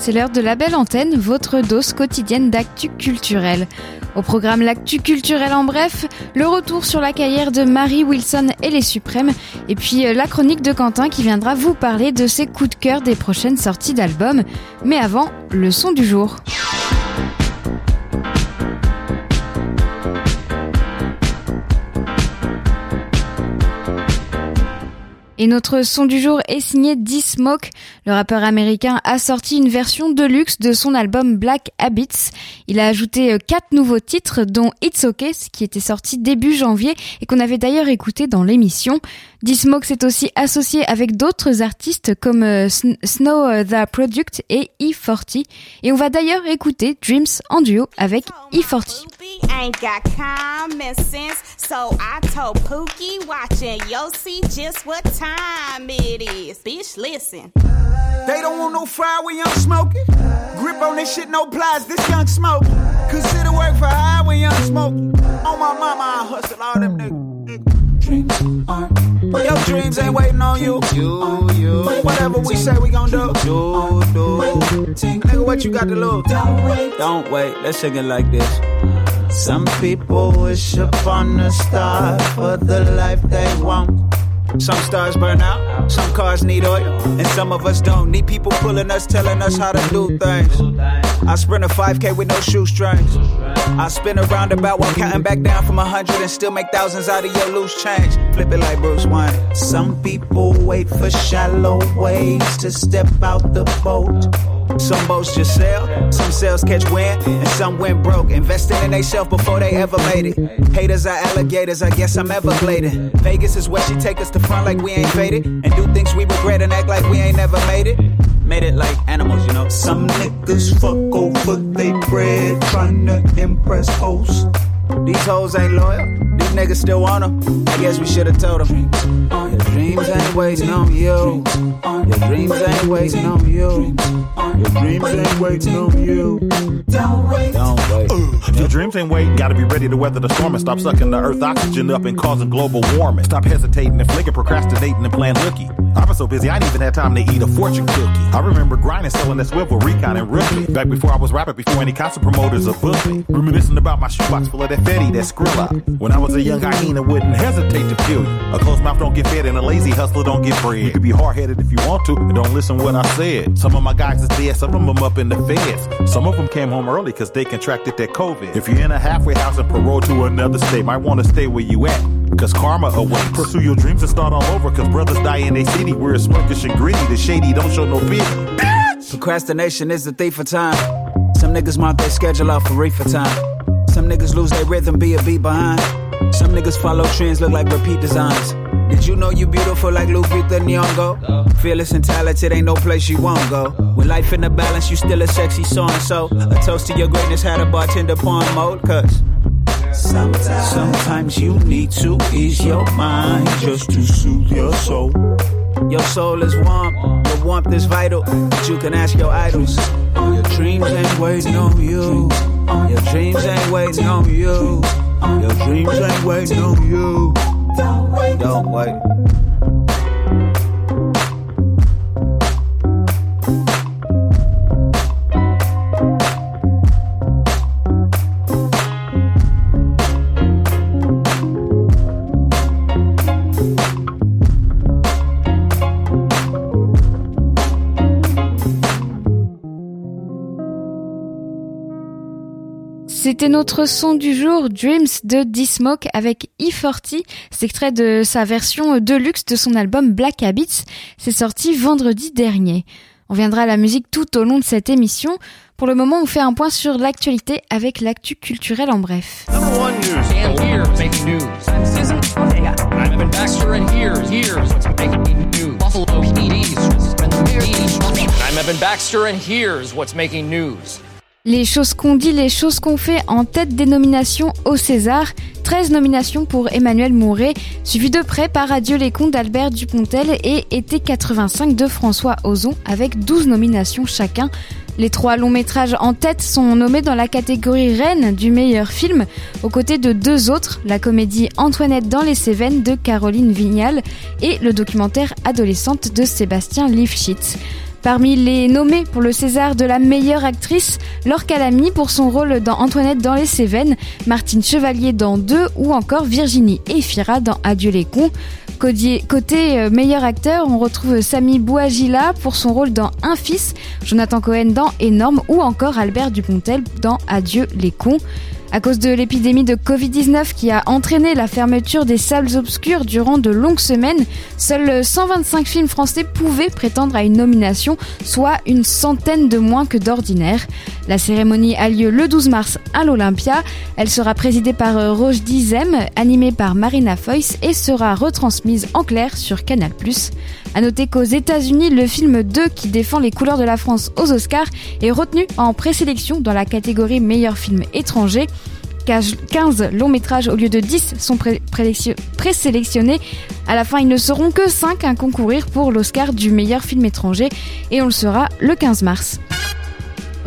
C'est l'heure de la belle antenne, votre dose quotidienne d'actu culturel. Au programme L'actu culturel en bref, le retour sur la carrière de Marie Wilson et les Suprêmes, et puis euh, la chronique de Quentin qui viendra vous parler de ses coups de cœur des prochaines sorties d'albums. Mais avant, le son du jour. Et notre son du jour est signé D-Smoke. Le rappeur américain a sorti une version de luxe de son album Black Habits. Il a ajouté euh, quatre nouveaux titres, dont It's Okay, qui était sorti début janvier et qu'on avait d'ailleurs écouté dans l'émission. D-Smoke s'est aussi associé avec d'autres artistes comme euh, Snow euh, The Product et E40. Et on va d'ailleurs écouter Dreams en duo avec E40. ain't got common sense. So I told Pookie watching, yo, see just what time it is. Bitch, listen. They don't want no fire when young smoking. Grip on this shit, no plies, this young smoke. Consider work for high when young smoking. On my mama, I hustle all them niggas. Dreams aren't. Your dreams ain't waiting on you. You, you. Whatever we say, we gon' do. You, do. Uh, Nigga, what you got to lose? Don't wait. Don't wait. Let's sing it like this. Some people wish upon a star for the life they want. Some stars burn out, some cars need oil, and some of us don't. Need people pulling us, telling us how to do things. I sprint a 5K with no shoestrings. I spin a roundabout while counting back down from a hundred and still make thousands out of your loose change. Flip it like Bruce Wayne. Some people wait for shallow waves to step out the boat. Some boats just sail, some sails catch wind, and some went broke. Investing in themselves before they ever made it. Haters are alligators, I guess I'm everblading. Vegas is where she take us to front like we ain't faded. And do things we regret and act like we ain't never made it. Made it like animals, you know. Some niggas fuck over they bread, trying to impress hoes. These hoes ain't loyal, these niggas still want them. I guess we should've told them. Your dreams ain't waiting on you. Your dreams ain't waiting on you. Your dreams ain't waiting on you. Don't wait. Don't wait. Uh, your dreams ain't waiting. Gotta be ready to weather the storm and stop sucking the earth oxygen up and causing global warming. Stop hesitating and flicking, procrastinating and playing looky. I've been so busy, I ain't even had time to eat a fortune cookie. I remember grinding, selling that swivel, recon, and rookie. Back before I was rapping, before any concert promoters or booked me. Reminiscing about my shoebox full of that Fetty, that Skrilla. When I was a young hyena, wouldn't hesitate to kill you. A closed mouth don't get fed, and a lazy hustler don't get bread. You can be hard headed if you want to, and don't listen what I said. Some of my guys is dead, some of them up in the feds. Some of them came home early because they contracted that COVID. If you're in a halfway house and parole to another state, might want to stay where you at. Cause karma awaits. Pursue your dreams and start all over. Cause brothers die in a city. We're smirkish and greedy. The shady don't show no pity. Procrastination is the thief of time. Some niggas mark their schedule off for reefer time. Some niggas lose their rhythm, be a beat behind. Some niggas follow trends, look like repeat designs. Did you know you beautiful like Lupita Nyong'o? Fearless and talented, ain't no place you won't go. With life in the balance, you still a sexy so and so. A toast to your greatness, had a bartender porn mode, cause. Sometimes, sometimes you need to ease your mind just to soothe your soul. Your soul is warm, your warmth is vital, but you can ask your idols. Your dreams ain't waiting on you. Your dreams ain't waiting on you. Your dreams ain't waiting on you. Don't wait. C'était notre son du jour, Dreams de D-Smoke avec E40. C'est extrait de sa version deluxe de son album Black Habits. C'est sorti vendredi dernier. On viendra à la musique tout au long de cette émission. Pour le moment, on fait un point sur l'actualité avec l'actu culturel en bref. I'm Evan Baxter, and here's what's making news. Les choses qu'on dit, les choses qu'on fait en tête des nominations au César. 13 nominations pour Emmanuel Mouret, suivi de près par Adieu les contes d'Albert Dupontel et Été 85 de François Ozon, avec 12 nominations chacun. Les trois longs métrages en tête sont nommés dans la catégorie reine du meilleur film, aux côtés de deux autres, la comédie Antoinette dans les Cévennes de Caroline Vignal et le documentaire Adolescente de Sébastien Lifshitz. Parmi les nommés pour le César de la meilleure actrice, Laure Calamy pour son rôle dans Antoinette dans les Cévennes, Martine Chevalier dans Deux ou encore Virginie Efira dans Adieu les cons. Côté euh, meilleur acteur, on retrouve Sami Bouagila pour son rôle dans Un fils, Jonathan Cohen dans Énorme ou encore Albert Dupontel dans Adieu les cons. À cause de l'épidémie de Covid-19 qui a entraîné la fermeture des salles obscures durant de longues semaines, seuls 125 films français pouvaient prétendre à une nomination, soit une centaine de moins que d'ordinaire. La cérémonie a lieu le 12 mars à l'Olympia. Elle sera présidée par euh, Roche Dizem, animée par Marina Foyce et sera retransmise en clair sur Canal+. À noter qu'aux États-Unis, le film 2 qui défend les couleurs de la France aux Oscars est retenu en présélection dans la catégorie meilleur film étranger. 15 longs métrages au lieu de 10 sont présélectionnés. À la fin, ils ne seront que 5 à concourir pour l'Oscar du meilleur film étranger et on le sera le 15 mars.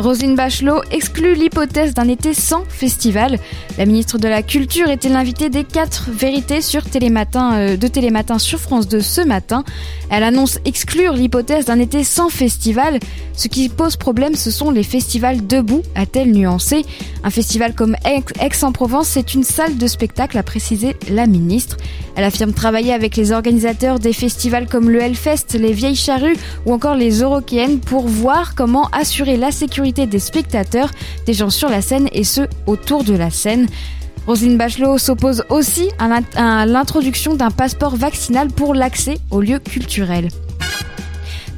Roselyne Bachelot exclut l'hypothèse d'un été sans festival. La ministre de la Culture était l'invitée des quatre vérités sur Télématin, euh, de Télématin sur France 2 ce matin? Elle annonce exclure l'hypothèse d'un été sans festival. Ce qui pose problème, ce sont les festivals debout, a-t-elle nuancé. Un festival comme Aix-en-Provence, c'est une salle de spectacle, a précisé la ministre. Elle affirme travailler avec les organisateurs des festivals comme le Hellfest, les Vieilles Charrues ou encore les Eurokéennes pour voir comment assurer la sécurité des spectateurs, des gens sur la scène et ceux autour de la scène. Roselyne Bachelot s'oppose aussi à l'introduction d'un passeport vaccinal pour l'accès aux lieux culturels.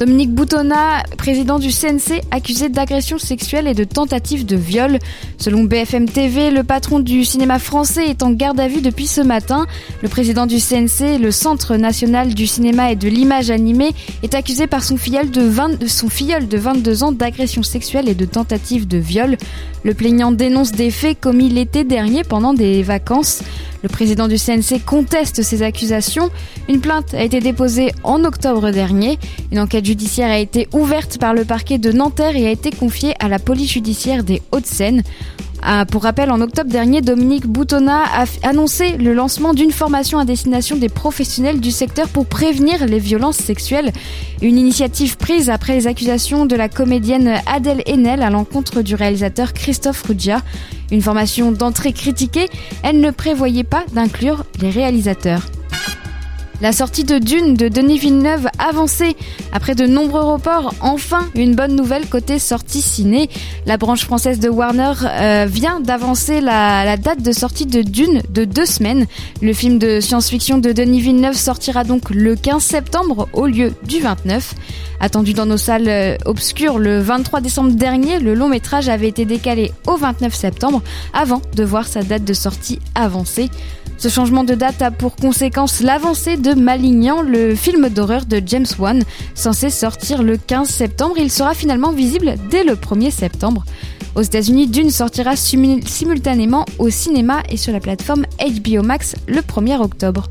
Dominique Boutonna, président du CNC, accusé d'agression sexuelle et de tentative de viol. Selon BFM TV, le patron du cinéma français est en garde à vue depuis ce matin. Le président du CNC, le Centre national du cinéma et de l'image animée, est accusé par son filleul de, 20, son filleul de 22 ans d'agression sexuelle et de tentative de viol. Le plaignant dénonce des faits commis l'été dernier pendant des vacances. Le président du CNC conteste ces accusations. Une plainte a été déposée en octobre dernier. Une enquête judiciaire a été ouverte par le parquet de Nanterre et a été confiée à la police judiciaire des Hauts-de-Seine. Pour rappel, en octobre dernier, Dominique Boutonna a annoncé le lancement d'une formation à destination des professionnels du secteur pour prévenir les violences sexuelles. Une initiative prise après les accusations de la comédienne Adèle Haenel à l'encontre du réalisateur Christophe Ruggia. Une formation d'entrée critiquée, elle ne prévoyait pas d'inclure les réalisateurs. La sortie de Dune de Denis Villeneuve avancée. Après de nombreux reports, enfin une bonne nouvelle côté sortie ciné. La branche française de Warner euh, vient d'avancer la, date de sortie de Dune de deux semaines. Le film de science-fiction de Denis Villeneuve sortira donc le 15 septembre au lieu du 29. Attendu dans nos salles euh, obscures le 23 décembre dernier, le long métrage avait été décalé au 29 septembre avant de voir sa date de sortie avancée. Ce changement de date a pour conséquence l'avancée de Malignan, le film d'horreur de James Wan, censé sortir le 15 septembre. Il sera finalement visible dès le 1er septembre. Aux États-Unis, Dune sortira simultanément au cinéma et sur la plateforme HBO Max le 1er octobre.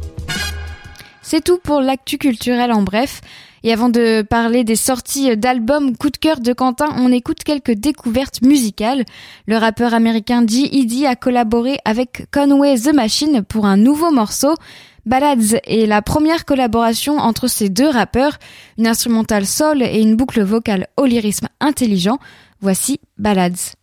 C'est tout pour l'actu culturel en bref. Et avant de parler des sorties d'albums coup de cœur de Quentin, on écoute quelques découvertes musicales. Le rappeur américain G.E.D. a collaboré avec Conway The Machine pour un nouveau morceau. Ballads est la première collaboration entre ces deux rappeurs, une instrumentale soul et une boucle vocale au lyrisme intelligent. Voici Ballads.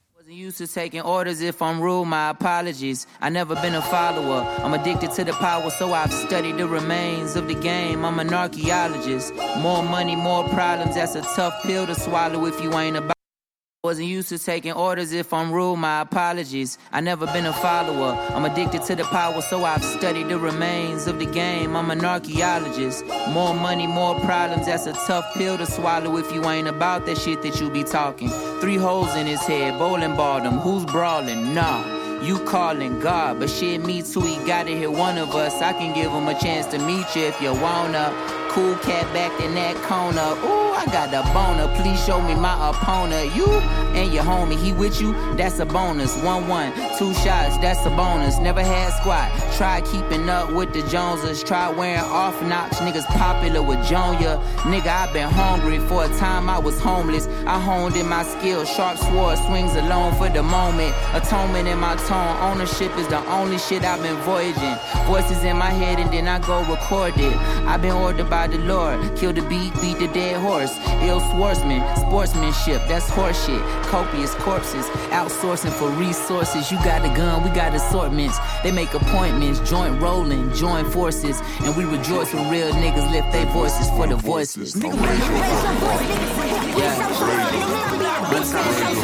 Wasn't used to taking orders if I'm rude, my apologies. I never been a follower. I'm addicted to the power, so I've studied the remains of the game. I'm an archaeologist. More money, more problems. That's a tough pill to swallow if you ain't about that shit that you be talking. Three holes in his head, bowling ball them. Who's brawling? Nah. You calling God, but shit, me too. He gotta hit one of us. I can give him a chance to meet you if you wanna. Cool cat back in that corner. Ooh, I got a boner. Please show me my opponent. You and your homie, he with you? That's a bonus. One one, two shots, that's a bonus. Never had squat. Try keeping up with the Joneses. Try wearing off knocks. Niggas popular with Jonia. Nigga, i been hungry for a time. I was homeless. I honed in my skills. Sharp sword swings alone for the moment. Atonement in my tone. Ownership is the only shit I've been voyaging. Voices in my head and then I go record it. I've been ordered by the Lord. Kill the beat, beat the dead horse. Ill swordsman, sportsmanship, that's horseshit. Copious corpses, outsourcing for resources. You got a gun, we got assortments. They make appointments, joint rolling, join forces. And we rejoice when real niggas lift their voices for the voiceless.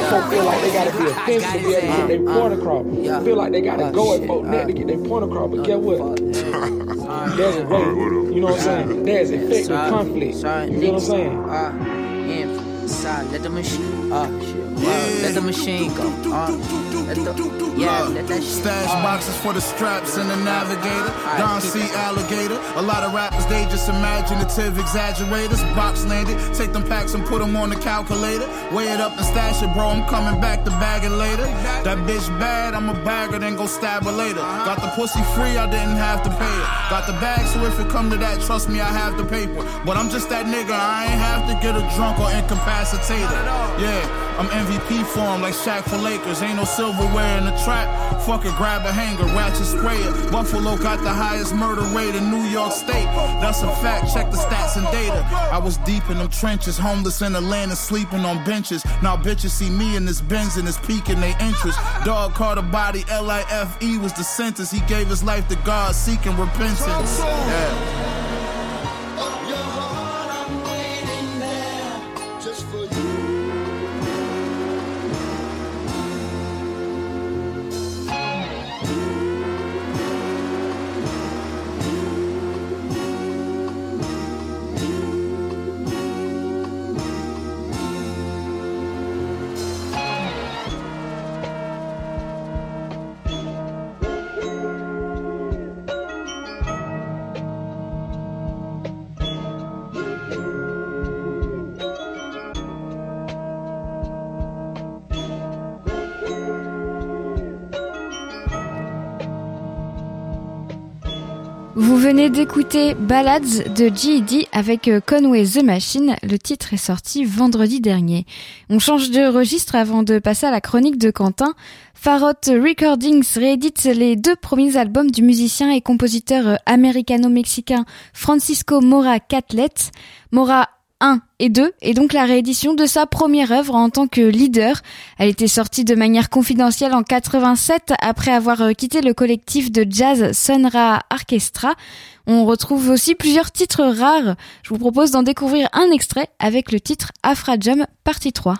Folk feel like they gotta be offensive to be able to get their uh, point across. Feel like they gotta oh, go at folk neck to get their point across. But guess what? Uh, there's a way. You know what I'm saying? There's effective conflict. You feel what I'm saying? Ah, Inside, let the machine, ah. Uh, let the machine go. Uh, let the, yeah, let that shit. Stash uh, boxes for the straps and the navigator. Don C. Alligator. A lot of rappers, they just imaginative exaggerators. Box landed, take them packs and put them on the calculator. Weigh it up and stash it, bro. I'm coming back to bag it later. That bitch bad, I'm a bagger, then go stab her later. Got the pussy free, I didn't have to pay it. Got the bag, so if it come to that, trust me, I have the paper. But I'm just that nigga, I ain't have to get a drunk or incapacitated. Yeah, I'm MVP for him like Shaq for Lakers. Ain't no silverware in the trap. Fuck it, grab a hanger, ratchet spray it. Buffalo got the highest murder rate in New York State. That's a fact, check the stats and data. I was deep in them trenches, homeless in Atlanta, sleeping on benches. Now bitches see me in this Benz and it's piquing their interest. Dog caught a body, L-I-F-E was the sentence. He gave his life to God, seeking repentance. Yeah. Venez d'écouter Ballads de G.E.D. avec euh, Conway The Machine. Le titre est sorti vendredi dernier. On change de registre avant de passer à la chronique de Quentin. Farot Recordings réédite les deux premiers albums du musicien et compositeur euh, américano-mexicain Francisco Mora Catlett. Mora 1 et 2 et donc la réédition de sa première œuvre en tant que leader. Elle était sortie de manière confidentielle en 87 après avoir euh, quitté le collectif de jazz Sonra Orchestra. On retrouve aussi plusieurs titres rares. Je vous propose d'en découvrir un extrait avec le titre Afra Jam partie 3.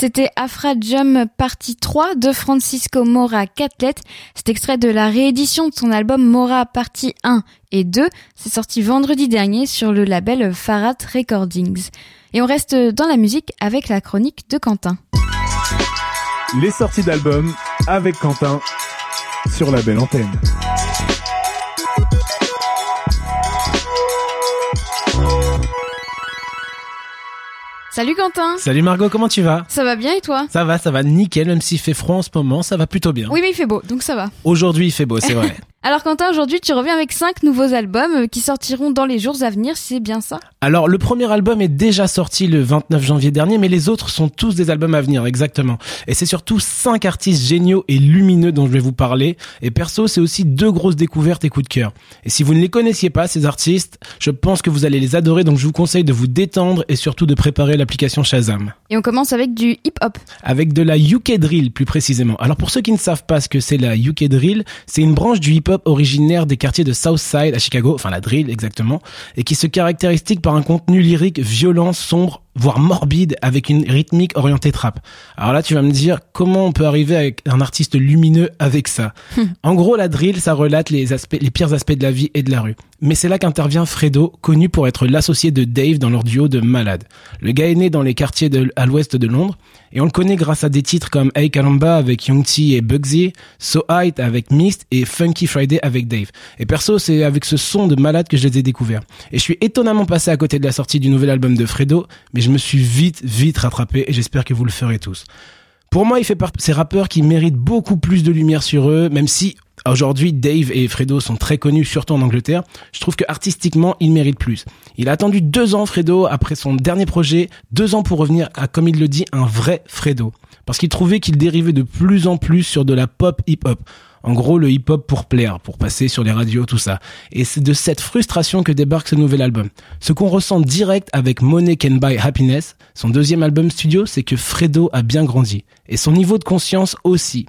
C'était Afra Jump partie 3 de Francisco Mora Catlet. C'est extrait de la réédition de son album Mora partie 1 et 2. C'est sorti vendredi dernier sur le label Farad Recordings. Et on reste dans la musique avec la chronique de Quentin. Les sorties d'albums avec Quentin sur la belle antenne. Salut Quentin Salut Margot, comment tu vas? Ça va bien et toi? Ça va, ça va nickel, même s'il fait froid en ce moment, ça va plutôt bien. Oui mais il fait beau, donc ça va. Aujourd'hui il fait beau, c'est vrai. Alors Quentin, aujourd'hui tu reviens avec 5 nouveaux albums euh, qui sortiront dans les jours à venir, c'est bien ça? Alors le premier album est déjà sorti le 29 janvier dernier, mais les autres sont tous des albums à venir, exactement. Et c'est surtout 5 artistes géniaux et lumineux dont je vais vous parler. Et perso, c'est aussi deux grosses découvertes et coups de cœur. Et si vous ne les connaissiez pas, ces artistes, je pense que vous allez les adorer, donc je vous conseille de vous détendre et surtout de préparer l'application Shazam. Et on commence avec du hip-hop. Avec de la UK Drill plus précisément. Alors pour ceux qui ne savent pas ce que c'est la UK Drill, c'est une branche du hip-hop originaire des quartiers de Southside à Chicago, enfin la drill exactement, et qui se caractérise par un contenu lyrique violent, sombre, voire morbide, avec une rythmique orientée trap. Alors là, tu vas me dire comment on peut arriver avec un artiste lumineux avec ça. en gros, la drill, ça relate les aspects, les pires aspects de la vie et de la rue. Mais c'est là qu'intervient Fredo, connu pour être l'associé de Dave dans leur duo de malades. Le gars est né dans les quartiers de, à l'ouest de Londres, et on le connaît grâce à des titres comme Hey Kalamba avec Young T et Bugsy, So Height avec Mist et Funky Friday avec Dave. Et perso, c'est avec ce son de malade que je les ai découverts. Et je suis étonnamment passé à côté de la sortie du nouvel album de Fredo, mais je me suis vite, vite rattrapé et j'espère que vous le ferez tous. Pour moi, il fait partie de ces rappeurs qui méritent beaucoup plus de lumière sur eux, même si Aujourd'hui, Dave et Fredo sont très connus, surtout en Angleterre. Je trouve que artistiquement, il mérite plus. Il a attendu deux ans, Fredo, après son dernier projet, deux ans pour revenir à, comme il le dit, un vrai Fredo. Parce qu'il trouvait qu'il dérivait de plus en plus sur de la pop hip-hop. En gros, le hip-hop pour plaire, pour passer sur les radios, tout ça. Et c'est de cette frustration que débarque ce nouvel album. Ce qu'on ressent direct avec Money Can Buy Happiness, son deuxième album studio, c'est que Fredo a bien grandi. Et son niveau de conscience aussi.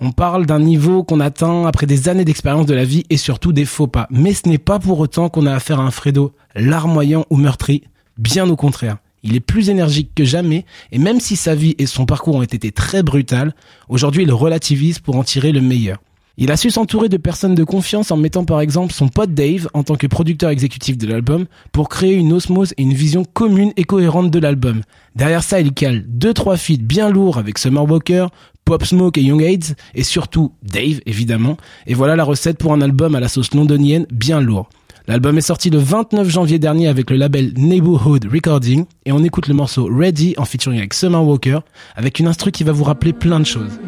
On parle d'un niveau qu'on atteint après des années d'expérience de la vie et surtout des faux pas. Mais ce n'est pas pour autant qu'on a affaire à un Fredo larmoyant ou meurtri. Bien au contraire. Il est plus énergique que jamais et même si sa vie et son parcours ont été très brutales, aujourd'hui il relativise pour en tirer le meilleur. Il a su s'entourer de personnes de confiance en mettant par exemple son pote Dave en tant que producteur exécutif de l'album pour créer une osmose et une vision commune et cohérente de l'album. Derrière ça, il cale deux trois feats bien lourds avec Summer Walker, Pop Smoke et Young AIDS et surtout Dave évidemment. Et voilà la recette pour un album à la sauce londonienne bien lourd. L'album est sorti le 29 janvier dernier avec le label Neighborhood Recording et on écoute le morceau Ready en featuring avec Summer Walker avec une instru qui va vous rappeler plein de choses.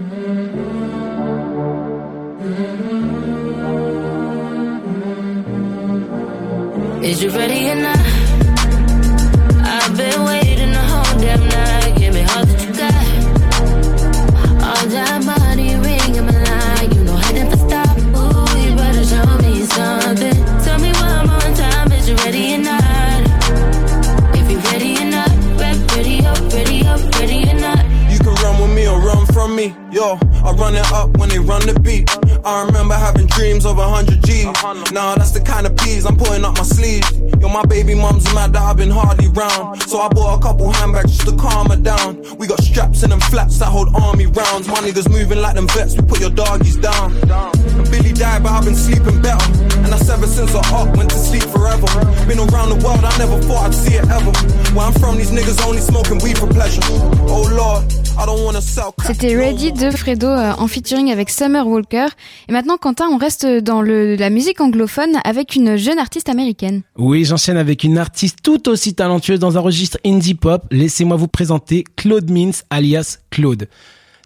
From me. Yo, I run it up when they run the beat. I remember having dreams of hundred G's. Now that's the kind of peas I'm putting up my sleeve. Yo, my baby mom's mad that I've been hardly round. So I bought a couple handbags just to calm her down. We got straps in them flats that hold army rounds. My niggas moving like them vets, we put your doggies down. And Billy died, but I've been sleeping better. And that's ever since I up, went to sleep forever. Been around the world, I never thought I'd see it ever. Where I'm from, these niggas only smoking weed for pleasure. Oh Lord, I don't wanna sell crack Ready de Fredo euh, en featuring avec Summer Walker. Et maintenant, Quentin, on reste dans le, la musique anglophone avec une jeune artiste américaine. Oui, j'enchaîne avec une artiste tout aussi talentueuse dans un registre indie pop. Laissez-moi vous présenter Claude Mintz, alias Claude.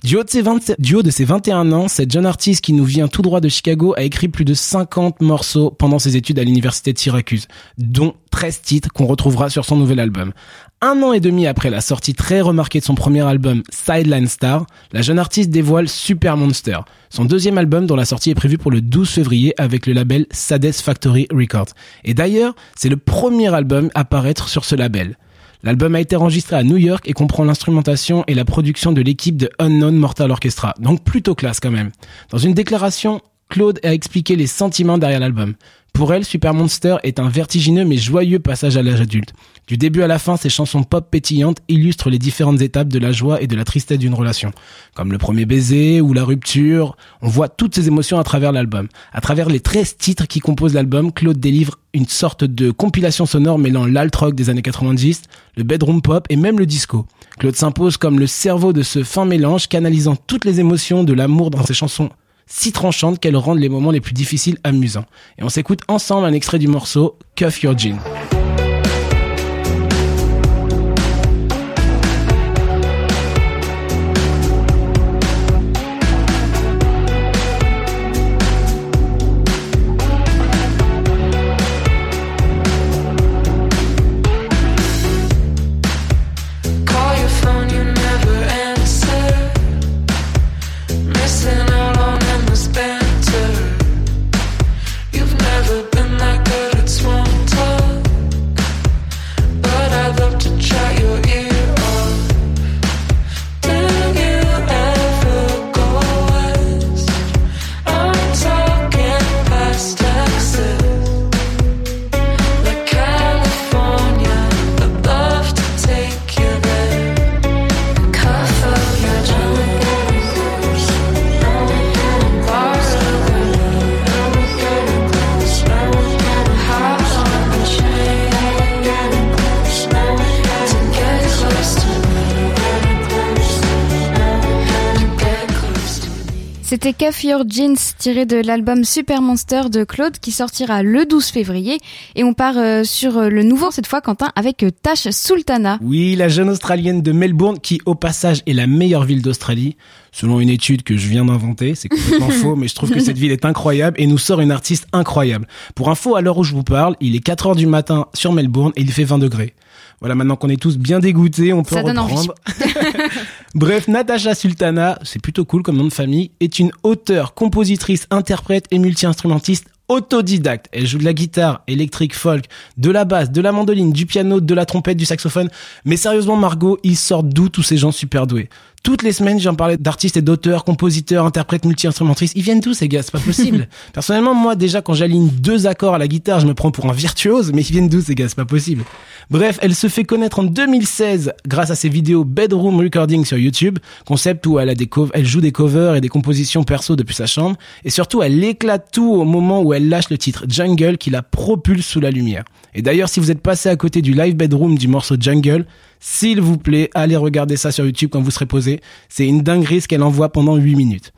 Du haut, de ses 20 du haut de ses 21 ans, cette jeune artiste qui nous vient tout droit de Chicago a écrit plus de 50 morceaux pendant ses études à l'université de Syracuse, dont 13 titres qu'on retrouvera sur son nouvel album. Un an et demi après la sortie très remarquée de son premier album Sideline Star, la jeune artiste dévoile Super Monster, son deuxième album dont la sortie est prévue pour le 12 février avec le label Sadest Factory Records. Et d'ailleurs, c'est le premier album à paraître sur ce label. L'album a été enregistré à New York et comprend l'instrumentation et la production de l'équipe de Unknown Mortal Orchestra, donc plutôt classe quand même. Dans une déclaration Claude a expliqué les sentiments derrière l'album. Pour elle, Super Monster est un vertigineux mais joyeux passage à l'âge adulte. Du début à la fin, ses chansons pop pétillantes illustrent les différentes étapes de la joie et de la tristesse d'une relation. Comme le premier baiser ou la rupture, on voit toutes ces émotions à travers l'album. À travers les 13 titres qui composent l'album, Claude délivre une sorte de compilation sonore mêlant l'alt rock des années 90, le bedroom pop et même le disco. Claude s'impose comme le cerveau de ce fin mélange, canalisant toutes les émotions de l'amour dans ses chansons si tranchantes qu'elles rendent les moments les plus difficiles amusants. Et on s'écoute ensemble un extrait du morceau Cuff Your Jean. C'était Cuff Your Jeans tiré de l'album Super Monster de Claude qui sortira le 12 février et on part euh, sur euh, le nouveau cette fois Quentin avec euh, Tash Sultana. Oui, la jeune Australienne de Melbourne qui, au passage, est la meilleure ville d'Australie. Selon une étude que je viens d'inventer, c'est complètement faux, mais je trouve que cette ville est incroyable et nous sort une artiste incroyable. Pour info, à l'heure où je vous parle, il est 4 heures du matin sur Melbourne et il fait 20 degrés. Voilà, maintenant qu'on est tous bien dégoûtés, on peut Ça reprendre. Bref, Natasha Sultana, c'est plutôt cool comme nom de famille, est une auteure, compositrice, interprète et multi-instrumentiste autodidacte. Elle joue de la guitare, électrique, folk, de la basse, de la mandoline, du piano, de la trompette, du saxophone. Mais sérieusement, Margot, ils sortent d'où tous ces gens super doués? Toutes les semaines, j'en parlais d'artistes et d'auteurs, compositeurs, interprètes, multi-instrumentistes. Ils viennent tous, ces gars, c'est pas possible. Personnellement, moi, déjà, quand j'aligne deux accords à la guitare, je me prends pour un virtuose, mais ils viennent d'où, ces gars, c'est pas possible. Bref, elle se fait connaître en 2016 grâce à ses vidéos Bedroom Recording sur YouTube, concept où elle a des elle joue des covers et des compositions perso depuis sa chambre, et surtout elle éclate tout au moment où elle lâche le titre Jungle qui la propulse sous la lumière. Et d'ailleurs, si vous êtes passé à côté du live bedroom du morceau Jungle, s'il vous plaît, allez regarder ça sur YouTube quand vous serez posé. C'est une dinguerie ce qu'elle envoie pendant 8 minutes.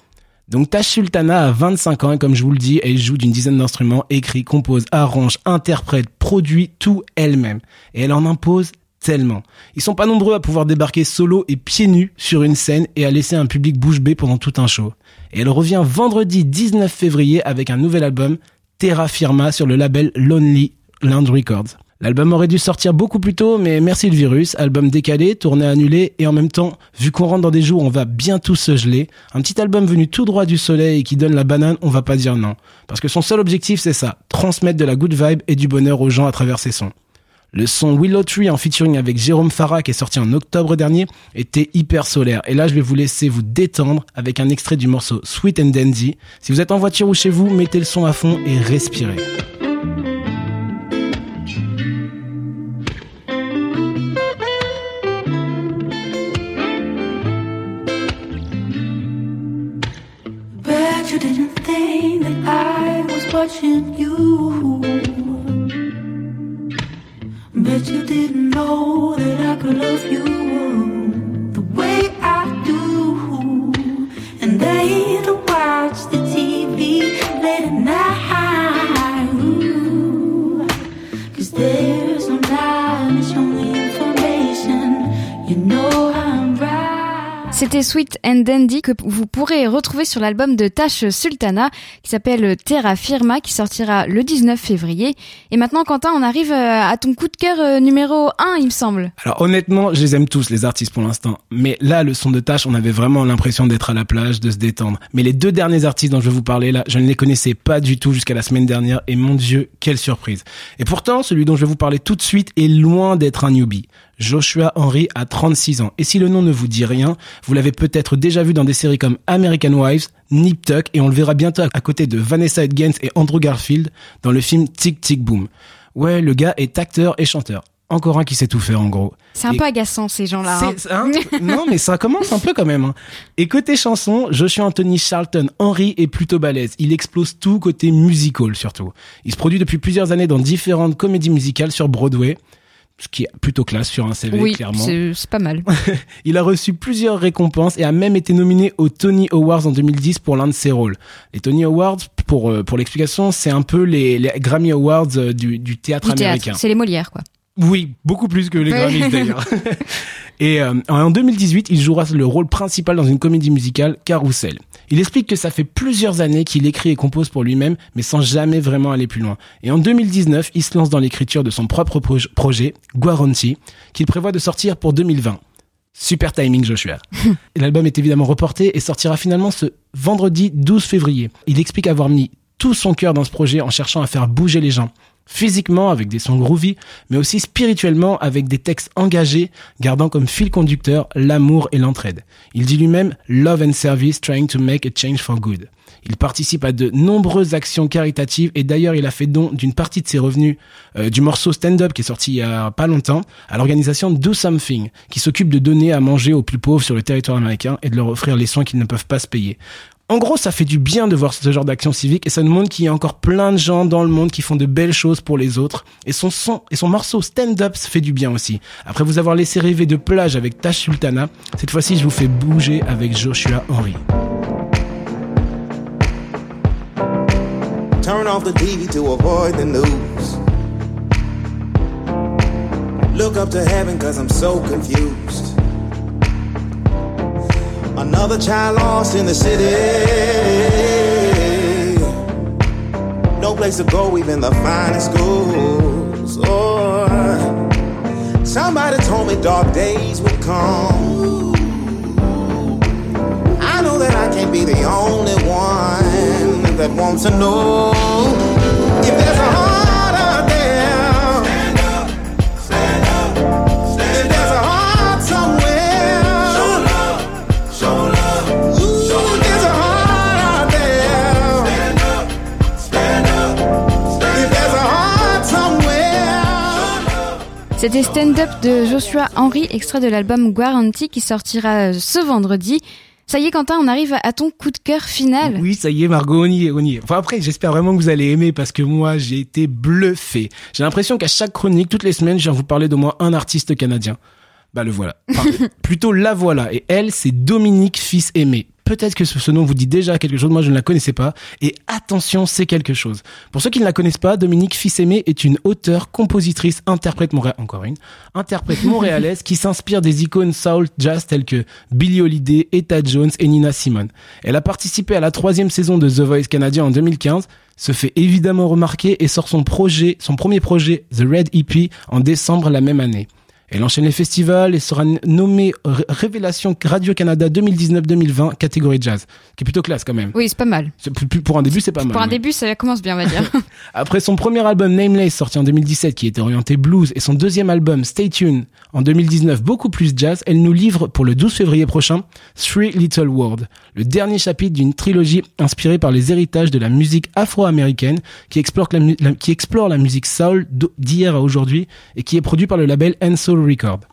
Donc Tash Sultana a 25 ans et comme je vous le dis, elle joue d'une dizaine d'instruments, écrit, compose, arrange, interprète, produit tout elle-même. Et elle en impose tellement. Ils sont pas nombreux à pouvoir débarquer solo et pieds nus sur une scène et à laisser un public bouche bée pendant tout un show. Et elle revient vendredi 19 février avec un nouvel album, Terra Firma, sur le label Lonely Land Records. L'album aurait dû sortir beaucoup plus tôt, mais merci le virus. Album décalé, tournée annulée, et en même temps, vu qu'on rentre dans des jours où on va bientôt se geler, un petit album venu tout droit du soleil et qui donne la banane, on va pas dire non. Parce que son seul objectif, c'est ça, transmettre de la good vibe et du bonheur aux gens à travers ses sons. Le son Willow Tree en featuring avec Jérôme Farah qui est sorti en octobre dernier était hyper solaire. Et là, je vais vous laisser vous détendre avec un extrait du morceau Sweet and Dandy. Si vous êtes en voiture ou chez vous, mettez le son à fond et respirez. You didn't think that I was watching you. Bet you didn't know that I could love you the way I do. And they don't watch the TV late at night. Ooh. Cause there's no knowledge, only information. You know. C'était Sweet and Dandy que vous pourrez retrouver sur l'album de Tash Sultana qui s'appelle Terra Firma qui sortira le 19 février. Et maintenant Quentin, on arrive euh, à ton coup de cœur euh, numéro 1 il me semble. Alors honnêtement, je les aime tous les artistes pour l'instant. Mais là, le son de Tash, on avait vraiment l'impression d'être à la plage, de se détendre. Mais les deux derniers artistes dont je vais vous parler là, je ne les connaissais pas du tout jusqu'à la semaine dernière. Et mon dieu, quelle surprise. Et pourtant, celui dont je vais vous parler tout de suite est loin d'être un newbie. Joshua Henry a 36 ans. Et si le nom ne vous dit rien, vous l'avez peut-être déjà vu dans des séries comme American Wives, Nip Tuck, et on le verra bientôt à côté de Vanessa Hudgens et Andrew Garfield dans le film Tic Tic Boom. Ouais, le gars est acteur et chanteur. Encore un qui sait tout faire en gros. C'est un Et- peu agaçant ces gens-là. hein. hein, non, mais ça commence un peu quand même. hein. Et côté chanson, Joshua Anthony Charlton Henry est plutôt balèze. Il explose tout côté musical surtout. Il se produit depuis plusieurs années dans différentes comédies musicales sur Broadway, ce qui est plutôt classe sur un CV, oui, clairement. c'est c'est pas mal. Il a reçu plusieurs récompenses et a même été nominé aux Tony Awards en 2010 pour l'un de ses rôles. Les Tony Awards, pour, euh, pour l'explication, c'est un peu les, les Grammy Awards euh, du, du théâtre Du théâtre, américain. c'est les Molières quoi. Oui, beaucoup plus que les. Grammys d'ailleurs. Et euh, en 2018, il jouera le rôle principal dans une comédie musicale, Carousel. Il explique que ça fait plusieurs années qu'il écrit et compose pour lui-même, mais sans jamais vraiment aller plus loin. Et en 2019, il se lance dans l'écriture de son propre proj- projet, Guarantee, qu'il prévoit de sortir pour 2020. Super timing, Joshua. Et L'album est évidemment reporté et sortira finalement ce vendredi 12 février. Il explique avoir mis tout son cœur dans ce projet en cherchant à faire bouger les gens. Physiquement avec des sons groovy, mais aussi spirituellement avec des textes engagés, gardant comme fil conducteur l'amour et l'entraide. Il dit lui-même Love and Service trying to make a change for good. Il participe à de nombreuses actions caritatives et d'ailleurs il a fait don d'une partie de ses revenus euh, du morceau Stand Up qui est sorti il y a pas longtemps à l'organisation Do Something qui s'occupe de donner à manger aux plus pauvres sur le territoire américain et de leur offrir les soins qu'ils ne peuvent pas se payer. En gros, ça fait du bien de voir ce genre d'action civique et ça nous montre qu'il y a encore plein de gens dans le monde qui font de belles choses pour les autres. Et son son et son morceau Stand Up fait du bien aussi. Après vous avoir laissé rêver de plage avec Tash Sultana, cette fois-ci je vous fais bouger avec Joshua Henry. Turn off the TV to avoid the news. Look up to heaven cause I'm so confused. Another child lost in the city. No place to go, even the finest schools. Oh, somebody told me dark days would come. I know that I can't be the only one that wants to know if there's a C'était Stand Up de Joshua Henry, extrait de l'album Guarantee qui sortira euh, ce vendredi. Ça y est Quentin, on arrive à ton coup de cœur final. Oui, ça y est, Margot, on y est, on y est. Enfin, après, j'espère vraiment que vous allez aimer parce que moi, j'ai été bluffé. J'ai l'impression qu'à chaque chronique, toutes les semaines, je viens vous parler d'au moins un artiste canadien. Bah, le voilà. Enfin, plutôt la voilà. Et elle, c'est Dominique Fils Aimé. Peut-être que ce, nom vous dit déjà quelque chose, moi je ne la connaissais pas. Et attention, c'est quelque chose. Pour ceux qui ne la connaissent pas, Dominique Fils-Aimé est une auteure, compositrice, interprète monréalaise, encore une, interprète montréalaise qui s'inspire des icônes soul jazz telles que Billie Holiday, Etta Jones et Nina Simone. Elle a participé à la troisième saison de The Voice canadien en 2015, se fait évidemment remarquer et sort son projet, son premier projet, The Red EP, en décembre la même année. Elle enchaîne les festivals et sera nommée Ré- Révélation Radio-Canada 2019-2020 catégorie jazz, qui est plutôt classe quand même. Oui, c'est pas mal. Pour un début, c'est pas mal. Pour un ouais. début, ça commence bien, on va dire. Après son premier album Nameless sorti en 2017 qui était orienté blues et son deuxième album Stay Tuned en 2019 beaucoup plus jazz, elle nous livre pour le 12 février prochain Three Little World, le dernier chapitre d'une trilogie inspirée par les héritages de la musique afro-américaine qui explore la, mu- la- qui explore la musique soul d'hier à aujourd'hui et qui est produit par le label Soul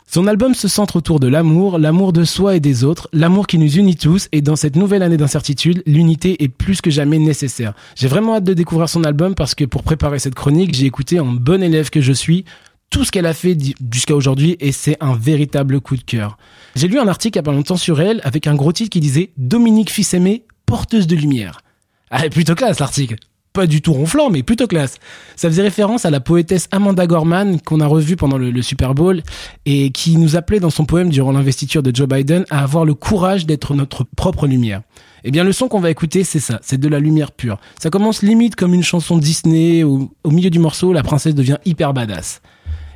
Son album se centre autour de l'amour, l'amour de soi et des autres, l'amour qui nous unit tous et dans cette nouvelle année d'incertitude, l'unité est plus que jamais nécessaire. J'ai vraiment hâte de découvrir son album parce que pour préparer cette chronique, j'ai écouté en bon élève que je suis tout ce qu'elle a fait jusqu'à aujourd'hui et c'est un véritable coup de cœur. J'ai lu un article il y a pas longtemps sur elle avec un gros titre qui disait Dominique Fils-Aimé, porteuse de lumière. Ah, plutôt classe l'article. Pas du tout ronflant, mais plutôt classe. Ça faisait référence à la poétesse Amanda Gorman qu'on a revue pendant le, Super Bowl et qui nous appelait dans son poème durant l'investiture de Joe Biden à avoir le courage d'être notre propre lumière. Eh bien, le son qu'on va écouter, c'est ça, c'est de la lumière pure. Ça commence limite comme une chanson Disney, où, au milieu du morceau, la princesse devient hyper badass.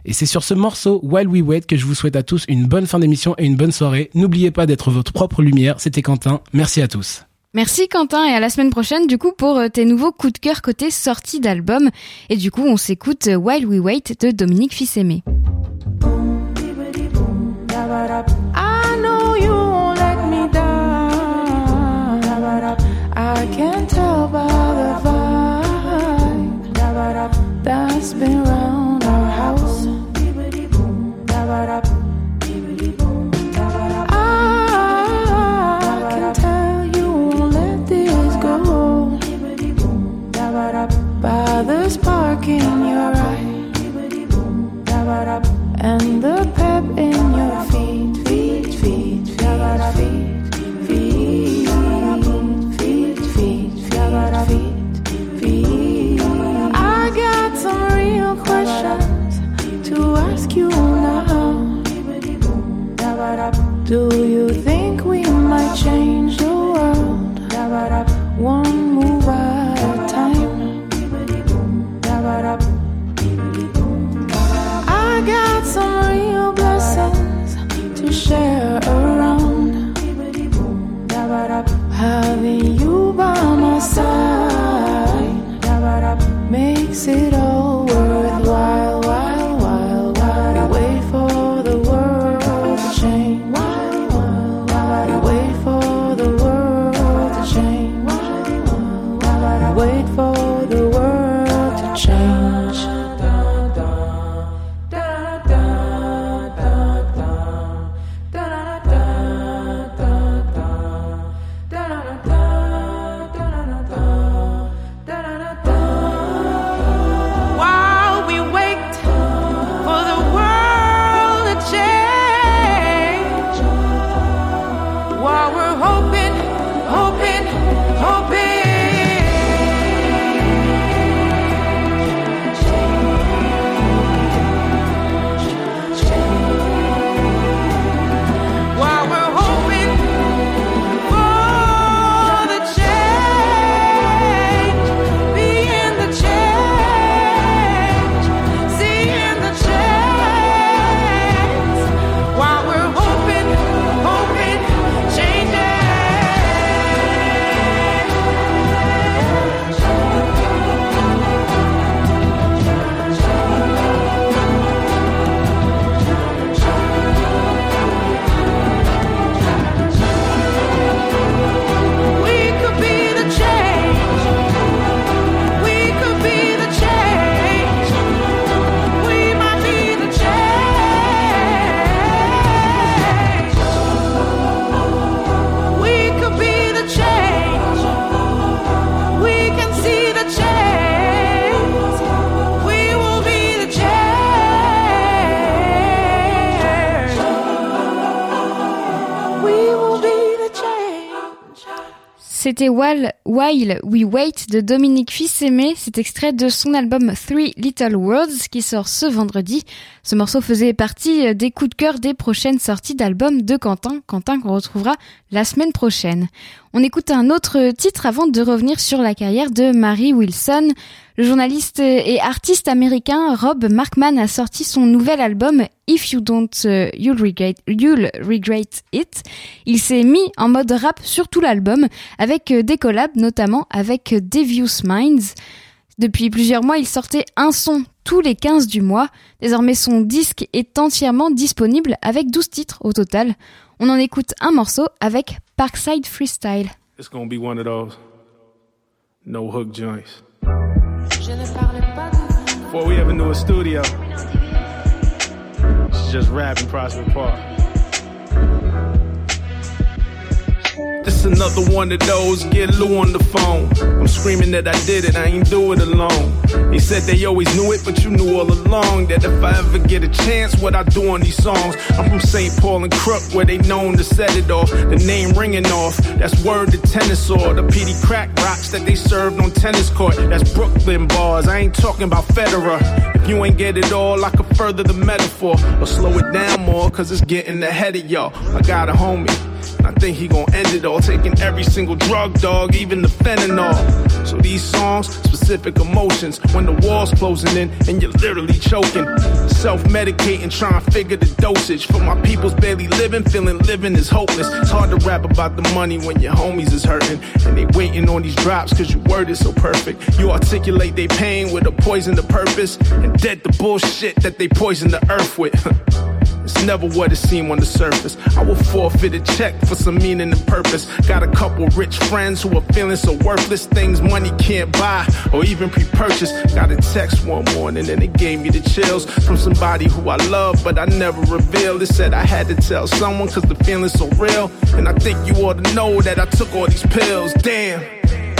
Et c'est sur ce morceau While We Wait que je vous souhaite à tous une bonne fin d'émission et une bonne soirée. N'oubliez pas d'être votre propre lumière. C'était Quentin. Merci à tous. Merci Quentin et à la semaine prochaine du coup pour euh, tes nouveaux coups de cœur côté sortie d'album. Et du coup on s'écoute euh, While We Wait de Dominique Fils-Aimé. C'était While, While We Wait de Dominique Fils-Aimé. C'est extrait de son album Three Little Words qui sort ce vendredi. Ce morceau faisait partie des coups de cœur des prochaines sorties d'albums de Quentin. Quentin qu'on retrouvera la semaine prochaine. On écoute un autre titre avant de revenir sur la carrière de Mary Wilson. Le journaliste et artiste américain Rob Markman a sorti son nouvel album If You Don't uh, You'll, regret, You'll Regret It. Il s'est mis en mode rap sur tout l'album avec euh, des collabs notamment avec Devious Minds. Depuis plusieurs mois, il sortait un son tous les 15 du mois. Désormais, son disque est entièrement disponible avec 12 titres au total. On en écoute un morceau avec Parkside Freestyle. It's gonna be one of those no hook joints. Je ne parle pas de Before we ever knew a studio, it's just rap in Prospect Park. Another one of those, get Lou on the phone. I'm screaming that I did it, I ain't do it alone. He said they always knew it, but you knew all along that if I ever get a chance, what I do on these songs. I'm from St. Paul and Crook, where they known to set it off. The name ringing off, that's word to tennis or the PD crack rocks that they served on tennis court. That's Brooklyn bars, I ain't talking about Federer. If you ain't get it all, I could further the metaphor or slow it down more, cause it's getting ahead of y'all. I got a homie. I think he gon' end it all, taking every single drug, dog, even the fentanyl. So these songs, specific emotions, when the wall's closing in and you're literally choking. Self-medicating, trying to figure the dosage. For my people's barely living, feeling living is hopeless. It's hard to rap about the money when your homies is hurting. And they waiting on these drops cause your word is so perfect. You articulate their pain with a poison to purpose. And dead the bullshit that they poison the earth with. It's never what it seemed on the surface. I will forfeit a check for some meaning and purpose. Got a couple rich friends who are feeling so worthless, things money can't buy or even pre-purchase. Got a text one morning and it gave me the chills from somebody who I love, but I never revealed. It said I had to tell someone cause the feeling's so real. And I think you ought to know that I took all these pills. Damn.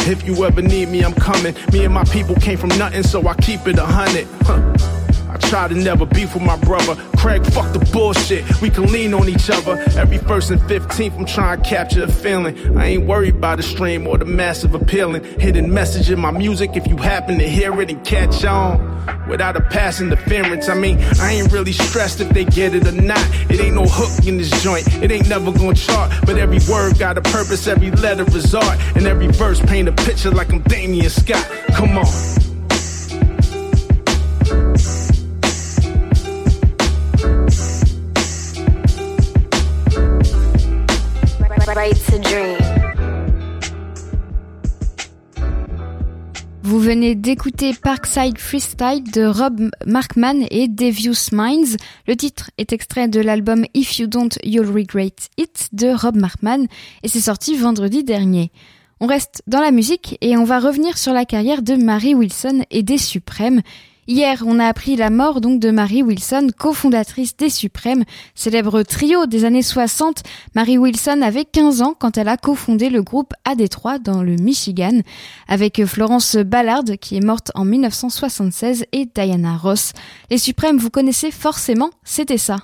If you ever need me, I'm coming. Me and my people came from nothing, so I keep it a hundred. Huh. I try to never beef with my brother. Craig, fuck the bullshit. We can lean on each other. Every first and 15th, I'm trying to capture a feeling. I ain't worried about the stream or the massive appealing. Hidden message in my music if you happen to hear it and catch on. Without a pass interference, I mean, I ain't really stressed if they get it or not. It ain't no hook in this joint, it ain't never gonna chart. But every word got a purpose, every letter is art. And every verse paint a picture like I'm Damien Scott. Come on. Venez d'écouter Parkside Freestyle de Rob Markman et Devious Minds. Le titre est extrait de l'album If You Don't You'll Regret It de Rob Markman et c'est sorti vendredi dernier. On reste dans la musique et on va revenir sur la carrière de Mary Wilson et des Suprêmes. Hier, on a appris la mort donc de Mary Wilson, cofondatrice des Suprêmes, célèbre trio des années 60. Mary Wilson avait 15 ans quand elle a cofondé le groupe à Détroit dans le Michigan, avec Florence Ballard qui est morte en 1976 et Diana Ross. Les Suprêmes, vous connaissez forcément, c'était ça.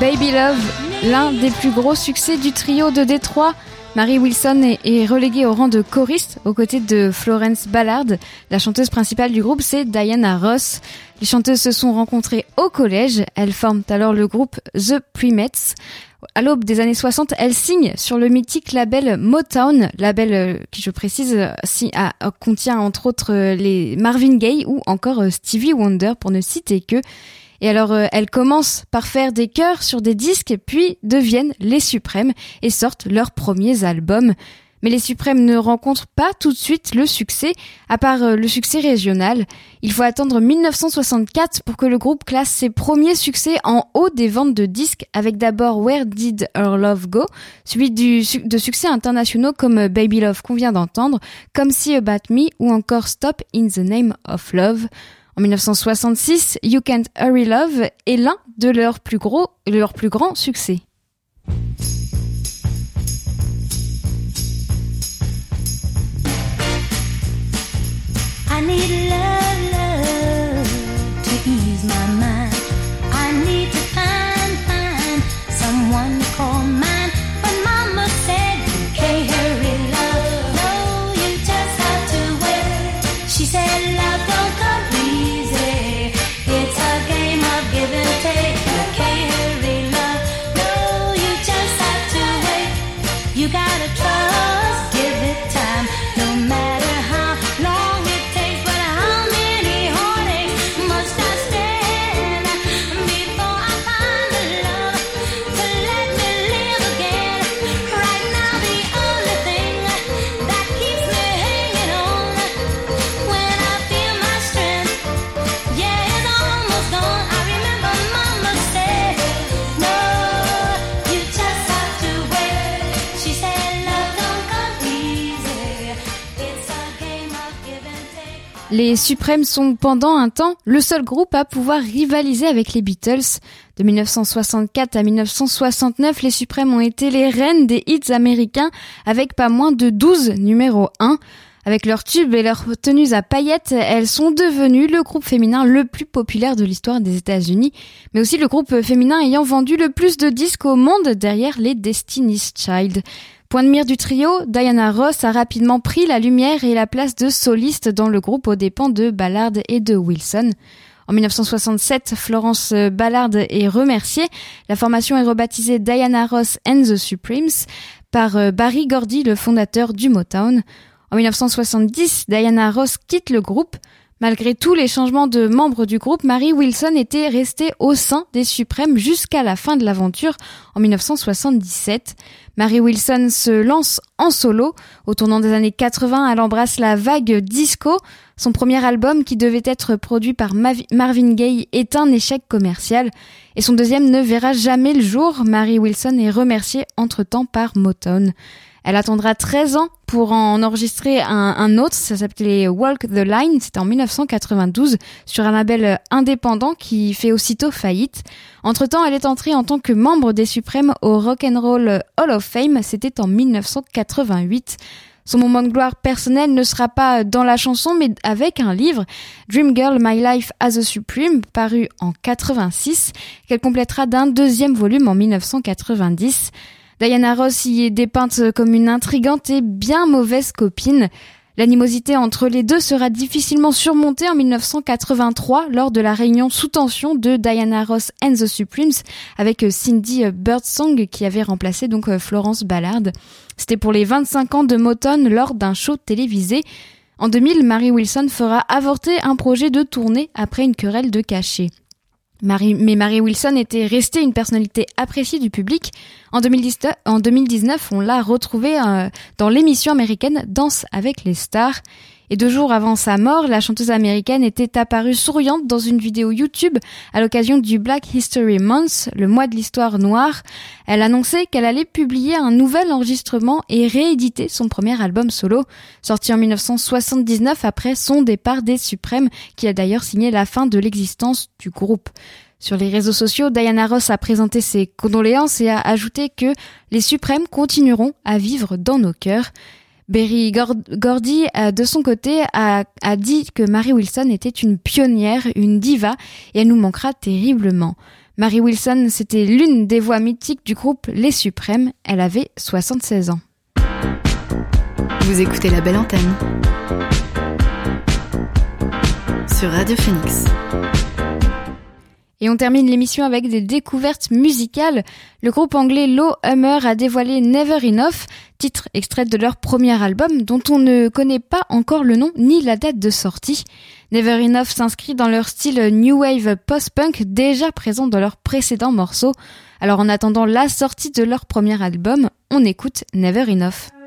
Baby Love, l'un des plus gros succès du trio de Détroit. Mary Wilson est, reléguée au rang de choriste aux côtés de Florence Ballard. La chanteuse principale du groupe, c'est Diana Ross. Les chanteuses se sont rencontrées au collège. Elles forment alors le groupe The Primates. À l'aube des années 60, elles signent sur le mythique label Motown, label euh, qui, je précise, contient entre autres euh, les Marvin Gaye ou encore euh, Stevie Wonder pour ne citer que. Et alors, euh, elles commencent par faire des chœurs sur des disques, puis deviennent les Suprêmes et sortent leurs premiers albums. Mais les Suprêmes ne rencontrent pas tout de suite le succès, à part euh, le succès régional. Il faut attendre 1964 pour que le groupe classe ses premiers succès en haut des ventes de disques, avec d'abord Where Did Our Love Go, suivi de succès internationaux comme euh, Baby Love qu'on vient d'entendre, Come See About Me ou encore Stop in the Name of Love. En 1966, You Can't Hurry Love est l'un de leurs plus gros, leurs plus grands succès. Les Suprêmes sont pendant un temps le seul groupe à pouvoir rivaliser avec les Beatles. De 1964 à 1969, les Suprêmes ont été les reines des hits américains avec pas moins de 12 numéros 1. Avec leurs tubes et leurs tenues à paillettes, elles sont devenues le groupe féminin le plus populaire de l'histoire des États-Unis, mais aussi le groupe féminin ayant vendu le plus de disques au monde derrière les Destiny's Child. Point de mire du trio, Diana Ross a rapidement pris la lumière et la place de soliste dans le groupe aux dépens de Ballard et de Wilson. En 1967, Florence Ballard est remerciée. La formation est rebaptisée Diana Ross and the Supremes par euh, Barry Gordy, le fondateur du Motown. En 1970, Diana Ross quitte le groupe. Malgré tous les changements de membres du groupe, Mary Wilson était restée au sein des Suprêmes jusqu'à la fin de l'aventure en 1977. Mary Wilson se lance en solo. Au tournant des années 80, elle embrasse la vague disco. Son premier album, qui devait être produit par Marvin Gaye, est un échec commercial. Et son deuxième ne verra jamais le jour. Mary Wilson est remerciée entre-temps par Motown. Elle attendra 13 ans pour en enregistrer un, autre, ça s'appelait Walk the Line, c'était en 1992, sur un label indépendant qui fait aussitôt faillite. Entre-temps, elle est entrée en tant que membre des Suprêmes au Rock and Roll Hall of Fame, c'était en 1988. Son moment de gloire personnel ne sera pas dans la chanson, mais avec un livre, Dream Girl My Life as a Supreme, paru en 86, qu'elle complétera d'un deuxième volume en 1990. Diana Ross y est dépeinte comme une intrigante et bien mauvaise copine. L'animosité entre les deux sera difficilement surmontée en 1983 lors de la réunion sous tension de Diana Ross and the Supremes avec Cindy Birdsong qui avait remplacé donc Florence Ballard. C'était pour les 25 ans de Motown lors d'un show télévisé. En 2000, Mary Wilson fera avorter un projet de tournée après une querelle de cachet. Mais Mary Wilson était restée une personnalité appréciée du public. En 2019, en 2019 on l'a retrouvée euh, dans l'émission américaine Danse avec les stars. Et deux jours avant sa mort, la chanteuse américaine était apparue souriante dans une vidéo YouTube à l'occasion du Black History Month, le mois de l'histoire noire. Elle annonçait qu'elle allait publier un nouvel enregistrement et rééditer son premier album solo, sorti en 1979 après son départ des Suprêmes, qui a d'ailleurs signé la fin de l'existence du groupe. Sur les réseaux sociaux, Diana Ross a présenté ses condoléances et a ajouté que les Suprêmes continueront à vivre dans nos cœurs. Berry Gordy, euh, de son côté, a, a, dit que Mary Wilson était une pionnière, une diva, et elle nous manquera terriblement. Mary Wilson, c'était l'une des voix mythiques du groupe Les Suprêmes. Elle avait 76 ans. Vous écoutez la belle antenne sur Radio Phoenix. Et on termine l'émission avec des découvertes musicales. Le groupe anglais Low Hummer a dévoilé Never Enough, titre extrait de leur premier album dont on ne connaît pas encore le nom ni la date de sortie. Never Enough s'inscrit dans leur style new wave post-punk déjà présent dans leurs précédents morceaux. Alors en attendant la sortie de leur premier album, on écoute Never Enough.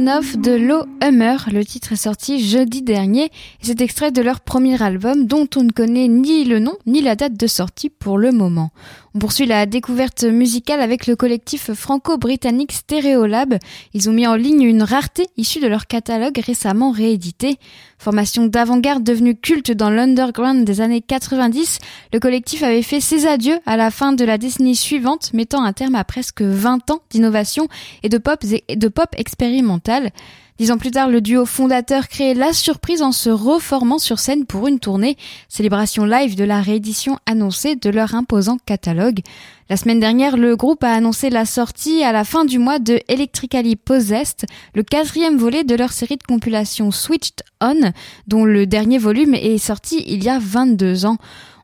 De Low Hummer. Le titre est sorti jeudi dernier c'est extrait de leur premier album dont on ne connaît ni le nom ni la date de sortie pour le moment. On poursuit la découverte musicale avec le collectif franco-britannique Stereolab. Ils ont mis en ligne une rareté issue de leur catalogue récemment réédité. Formation d'avant-garde devenue culte dans l'underground des années 90, le collectif avait fait ses adieux à la fin de la décennie suivante, mettant un terme à presque 20 ans d'innovation et de pop, et expérimentale. Dix ans plus tard, le duo fondateur créait la surprise en se reformant sur scène pour une tournée, célébration live de la réédition annoncée de leur imposant catalogue. La semaine dernière, le groupe a annoncé la sortie à la fin du mois de Electrically Possessed, le quatrième volet de leur série de compilation Switched On, dont le dernier volume est sorti il y a 22 ans.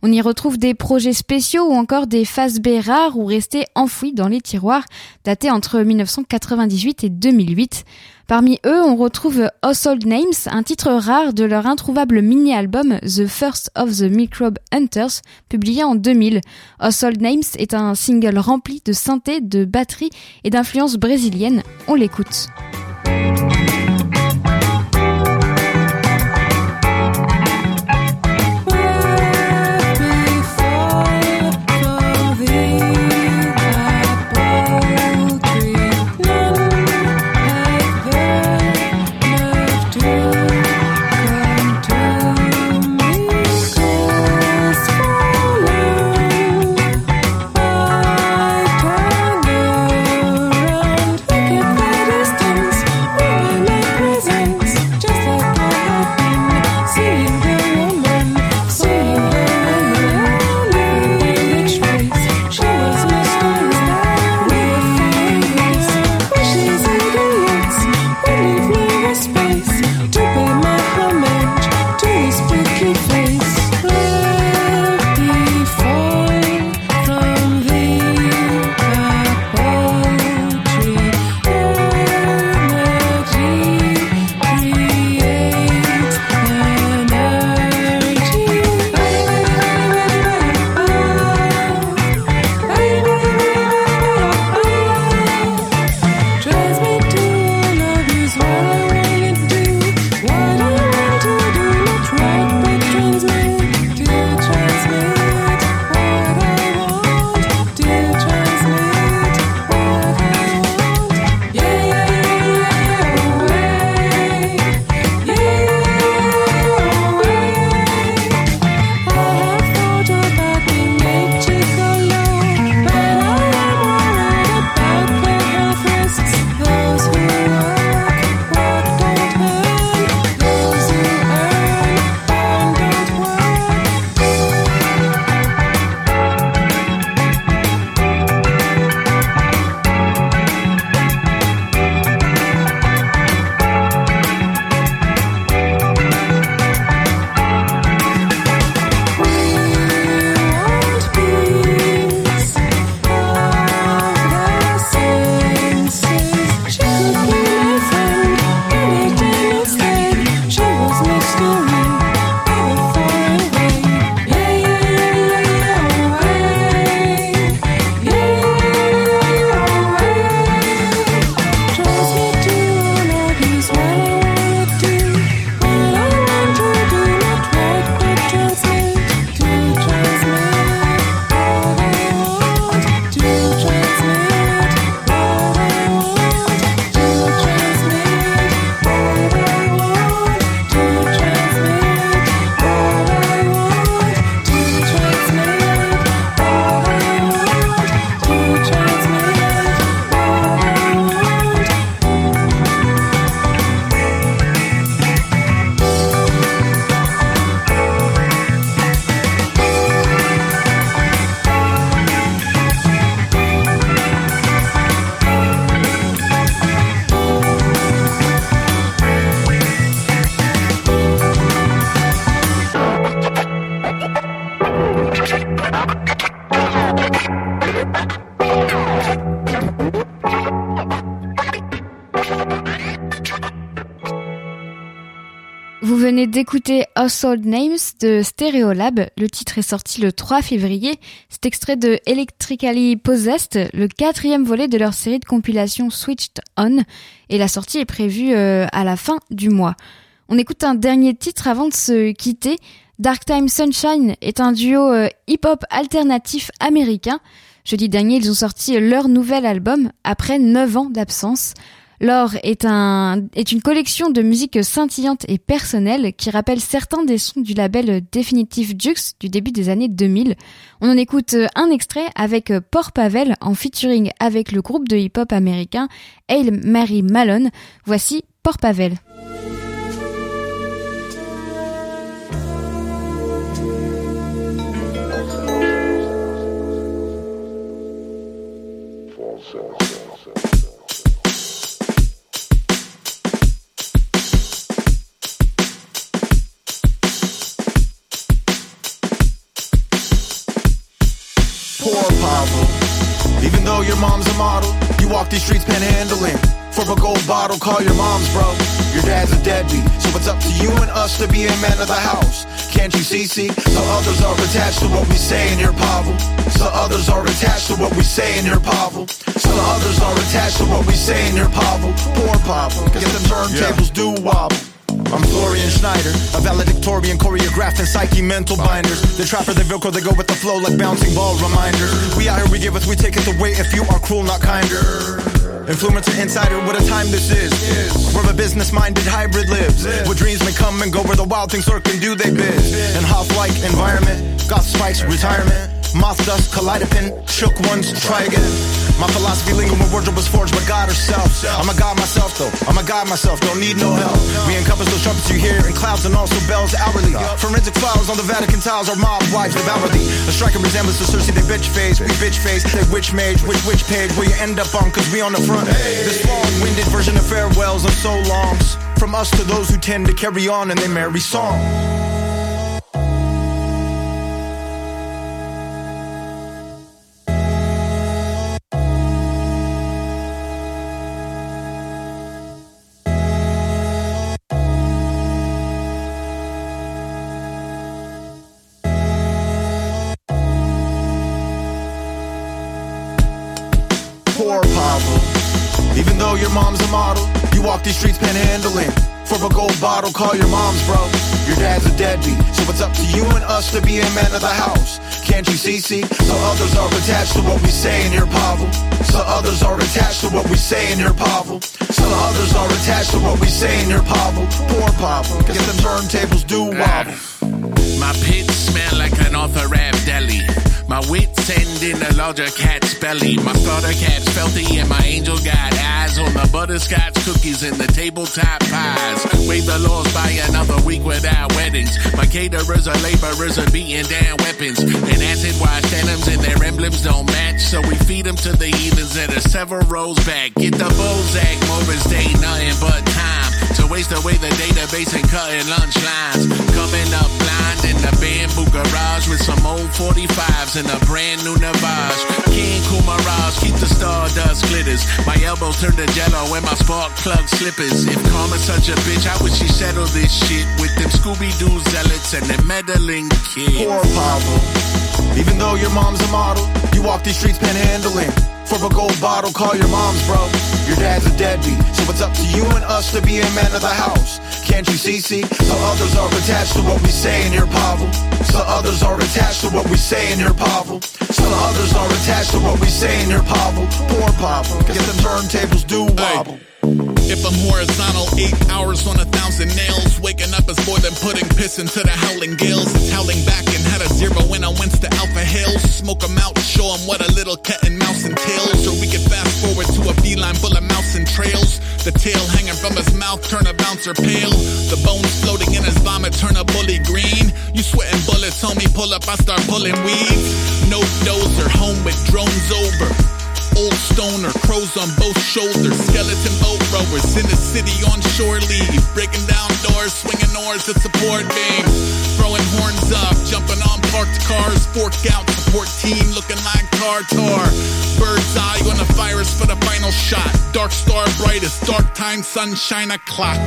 On y retrouve des projets spéciaux ou encore des phases B rares ou restés enfouis dans les tiroirs, datés entre 1998 et 2008. Parmi eux, on retrouve Household Names, un titre rare de leur introuvable mini-album The First of the Microbe Hunters, publié en 2000. Household Names est un single rempli de synthé, de batterie et d'influences brésiliennes. On l'écoute. D'écouter Household Names de Stereolab. Le titre est sorti le 3 février. C'est extrait de Electrically Possessed, le quatrième volet de leur série de compilation Switched On. Et la sortie est prévue euh, à la fin du mois. On écoute un dernier titre avant de se quitter. Dark Time Sunshine est un duo euh, hip-hop alternatif américain. Jeudi dernier, ils ont sorti leur nouvel album après 9 ans d'absence. L'or est, un, est une collection de musique scintillante et personnelle qui rappelle certains des sons du label Definitive Jux du début des années 2000. On en écoute un extrait avec Port Pavel en featuring avec le groupe de hip-hop américain Hail Mary Malone. Voici Port Pavel. Though your mom's a model, you walk these streets panhandling. For a gold bottle, call your mom's bro. Your dad's a deadbeat, so it's up to you and us to be a man of the house. Can't you see, see? So others are attached to what we say in your Pavel. So others are attached to what we say in your Pavel. So others are attached to what we say in your Pavel. Poor Pavel, cause the turntables do wobble. I'm Florian Schneider, a valedictorian choreographed psyche mental binders. The trapper, the Velcro, they go with the flow like bouncing ball reminders. We out here, we give it, we take it the way if you are cruel, not kinder. Influencer insider, what a time this is. Where the business minded hybrid lives. Where dreams may come and go, where the wild things lurk and do they biz. In half like environment, got spikes, retirement. Moth dust, kaleidopin, shook ones, try again. My philosophy lingo, my wardrobe was forged by God herself. I'm a god myself though, I'm a god myself, don't need no help. We encompass those trumpets you hear in clouds and also bells hourly. Forensic files on the Vatican tiles, our mob wives devour thee. A striking resemblance to Cersei, they bitch face, we bitch face, they witch mage, which which page will you end up on, cause we on the front. This long-winded version of farewells and so longs. From us to those who tend to carry on in their merry song. Your mom's a model, you walk these streets panhandling. For a gold bottle, call your mom's bro. Your dad's a deadbeat, so it's up to you and us to be a man of the house. Can't you see, see? So others are attached to what we say in here, Pavel. So others are attached to what we say in here, Pavel. So others are attached to what we say in here, Pavel. Poor Pavel, get the turntables do wobble. My pits smell like an author deli. My wits end in a larger cat's belly. My starter cat's filthy and my angel got eyes on the butterscotch cookies and the tabletop pies. Wave the laws by another week without weddings. My caterers are laborers are beating down weapons. And acid wash denims and their emblems don't match. So we feed them to the heathens that are several rows back. Get the Bozak Morris Day, nothing but time. Waste away the database and cutting lunch lines. Coming up blind in the bamboo garage with some old 45s and a brand new Navage. King Kumaraj, keep the stardust glitters. My elbows turn to jello and my spark plug slippers. If karma's such a bitch, I wish she settle this shit with them Scooby Doo zealots and them meddling kids? Poor Pavel. Even though your mom's a model, you walk these streets panhandling. For a gold bottle, call your mom's bro. Your dad's a deadbeat, so it's up to you and us to be a man of the house. Can't you see, see? So others are attached to what we say in here, Pavel. So others are attached to what we say in here, Pavel. So others are attached to what we say in here, Pavel. Poor Pavel, get the turntables do wobble. If I'm horizontal, eight hours on a thousand nails. Waking up is more than putting piss into the howling gales. It's howling back and had a zero when I went to alpha hills. Smoke 'em out, show 'em what a little cat and mouse entails. Or we can fast forward to a feline full of mouse and trails. The tail hanging from his mouth turn a bouncer pale. The bones floating in his vomit turn a bully green. You sweating bullets, homie, pull up, I start pulling weeds. No dozer, home with drones over. Old stoner, crows on both shoulders, skeleton boat rowers in the city on shore leave, breaking down doors, swinging oars to support beams, throwing horns up, jumping on parked cars, fork out support team looking like Tartar. Bird's eye on the virus for the final shot, dark star brightest, dark time sunshine o'clock.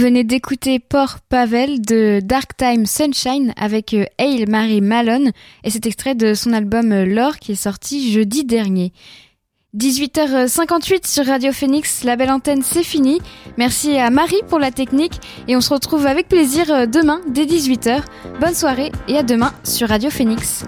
Venez d'écouter Port Pavel de Dark Time Sunshine avec euh, Hail Mary Malone et cet extrait de son album euh, Lore qui est sorti jeudi dernier. 18h58 sur Radio Phoenix, la belle antenne c'est fini. Merci à Marie pour la technique et on se retrouve avec plaisir euh, demain dès 18h. Bonne soirée et à demain sur Radio Phoenix.